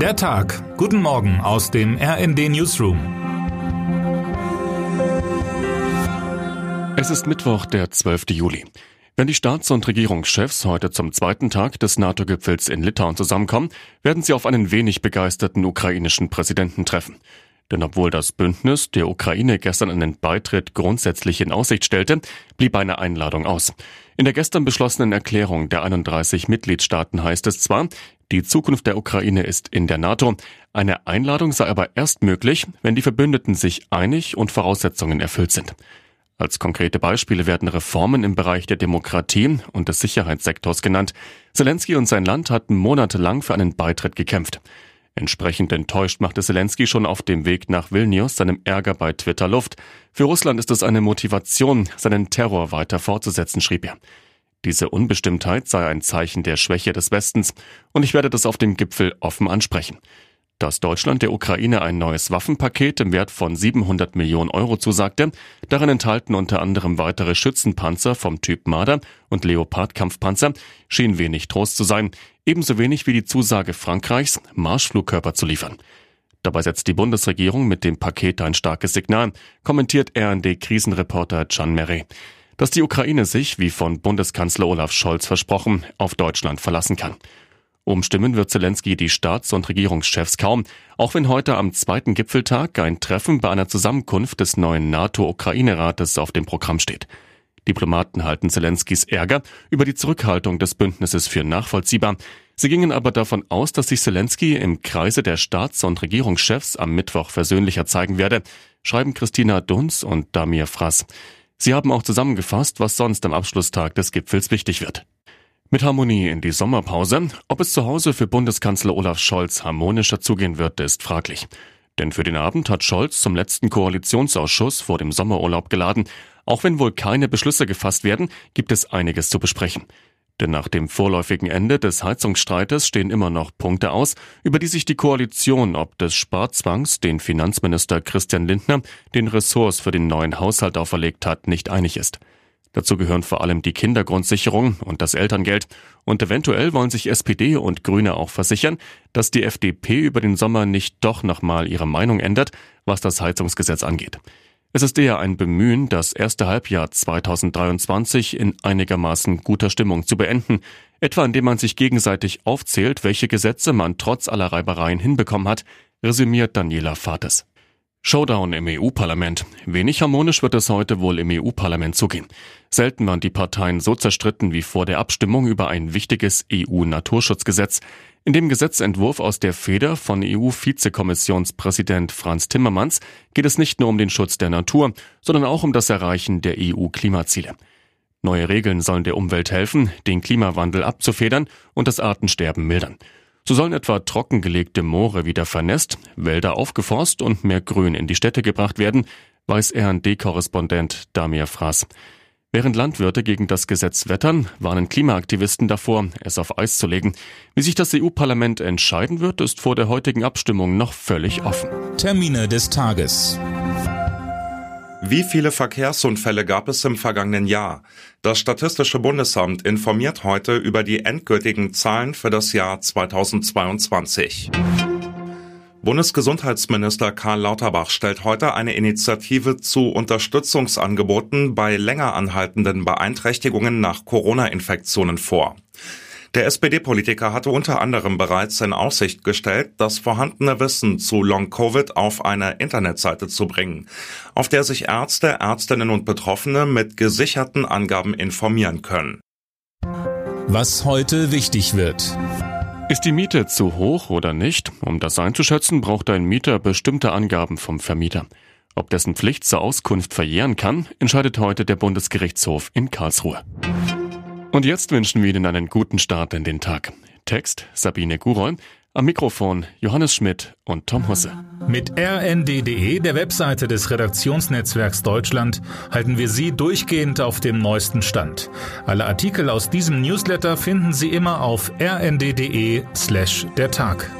Der Tag. Guten Morgen aus dem RND Newsroom. Es ist Mittwoch, der 12. Juli. Wenn die Staats- und Regierungschefs heute zum zweiten Tag des NATO-Gipfels in Litauen zusammenkommen, werden sie auf einen wenig begeisterten ukrainischen Präsidenten treffen. Denn obwohl das Bündnis der Ukraine gestern einen Beitritt grundsätzlich in Aussicht stellte, blieb eine Einladung aus. In der gestern beschlossenen Erklärung der 31 Mitgliedstaaten heißt es zwar, die Zukunft der Ukraine ist in der NATO, eine Einladung sei aber erst möglich, wenn die Verbündeten sich einig und Voraussetzungen erfüllt sind. Als konkrete Beispiele werden Reformen im Bereich der Demokratie und des Sicherheitssektors genannt. Zelensky und sein Land hatten monatelang für einen Beitritt gekämpft. Entsprechend enttäuscht machte Zelensky schon auf dem Weg nach Vilnius seinem Ärger bei Twitter Luft. Für Russland ist es eine Motivation, seinen Terror weiter fortzusetzen, schrieb er. Diese Unbestimmtheit sei ein Zeichen der Schwäche des Westens und ich werde das auf dem Gipfel offen ansprechen dass Deutschland der Ukraine ein neues Waffenpaket im Wert von 700 Millionen Euro zusagte. Darin enthalten unter anderem weitere Schützenpanzer vom Typ Marder und Leopard-Kampfpanzer, schien wenig Trost zu sein, ebenso wenig wie die Zusage Frankreichs, Marschflugkörper zu liefern. Dabei setzt die Bundesregierung mit dem Paket ein starkes Signal, kommentiert RND-Krisenreporter Can Meret, dass die Ukraine sich, wie von Bundeskanzler Olaf Scholz versprochen, auf Deutschland verlassen kann. Umstimmen wird Zelensky die Staats- und Regierungschefs kaum, auch wenn heute am zweiten Gipfeltag ein Treffen bei einer Zusammenkunft des neuen NATO-Ukraine-Rates auf dem Programm steht. Diplomaten halten Zelenskys Ärger über die Zurückhaltung des Bündnisses für nachvollziehbar. Sie gingen aber davon aus, dass sich Zelensky im Kreise der Staats- und Regierungschefs am Mittwoch versöhnlicher zeigen werde, schreiben Christina Dunz und Damir Frass. Sie haben auch zusammengefasst, was sonst am Abschlusstag des Gipfels wichtig wird. Mit Harmonie in die Sommerpause. Ob es zu Hause für Bundeskanzler Olaf Scholz harmonischer zugehen wird, ist fraglich. Denn für den Abend hat Scholz zum letzten Koalitionsausschuss vor dem Sommerurlaub geladen. Auch wenn wohl keine Beschlüsse gefasst werden, gibt es einiges zu besprechen. Denn nach dem vorläufigen Ende des Heizungsstreites stehen immer noch Punkte aus, über die sich die Koalition ob des Sparzwangs, den Finanzminister Christian Lindner den Ressorts für den neuen Haushalt auferlegt hat, nicht einig ist. Dazu gehören vor allem die Kindergrundsicherung und das Elterngeld. Und eventuell wollen sich SPD und Grüne auch versichern, dass die FDP über den Sommer nicht doch nochmal ihre Meinung ändert, was das Heizungsgesetz angeht. Es ist eher ein Bemühen, das erste Halbjahr 2023 in einigermaßen guter Stimmung zu beenden, etwa indem man sich gegenseitig aufzählt, welche Gesetze man trotz aller Reibereien hinbekommen hat, resümiert Daniela Fates. Showdown im EU-Parlament. Wenig harmonisch wird es heute wohl im EU-Parlament zugehen. Selten waren die Parteien so zerstritten wie vor der Abstimmung über ein wichtiges EU-Naturschutzgesetz. In dem Gesetzentwurf aus der Feder von EU-Vizekommissionspräsident Franz Timmermans geht es nicht nur um den Schutz der Natur, sondern auch um das Erreichen der EU-Klimaziele. Neue Regeln sollen der Umwelt helfen, den Klimawandel abzufedern und das Artensterben mildern. So sollen etwa trockengelegte Moore wieder vernässt, Wälder aufgeforst und mehr Grün in die Städte gebracht werden, weiß RD-Korrespondent Damir Fraß. Während Landwirte gegen das Gesetz wettern, warnen Klimaaktivisten davor, es auf Eis zu legen. Wie sich das EU-Parlament entscheiden wird, ist vor der heutigen Abstimmung noch völlig offen. Termine des Tages. Wie viele Verkehrsunfälle gab es im vergangenen Jahr? Das Statistische Bundesamt informiert heute über die endgültigen Zahlen für das Jahr 2022. Bundesgesundheitsminister Karl Lauterbach stellt heute eine Initiative zu Unterstützungsangeboten bei länger anhaltenden Beeinträchtigungen nach Corona-Infektionen vor. Der SPD-Politiker hatte unter anderem bereits in Aussicht gestellt, das vorhandene Wissen zu Long-Covid auf eine Internetseite zu bringen, auf der sich Ärzte, Ärztinnen und Betroffene mit gesicherten Angaben informieren können. Was heute wichtig wird. Ist die Miete zu hoch oder nicht? Um das einzuschätzen, braucht ein Mieter bestimmte Angaben vom Vermieter. Ob dessen Pflicht zur Auskunft verjähren kann, entscheidet heute der Bundesgerichtshof in Karlsruhe. Und jetzt wünschen wir Ihnen einen guten Start in den Tag. Text Sabine Guroll, am Mikrofon Johannes Schmidt und Tom Husse. Mit rnd.de, der Webseite des Redaktionsnetzwerks Deutschland, halten wir Sie durchgehend auf dem neuesten Stand. Alle Artikel aus diesem Newsletter finden Sie immer auf rnd.de slash der Tag.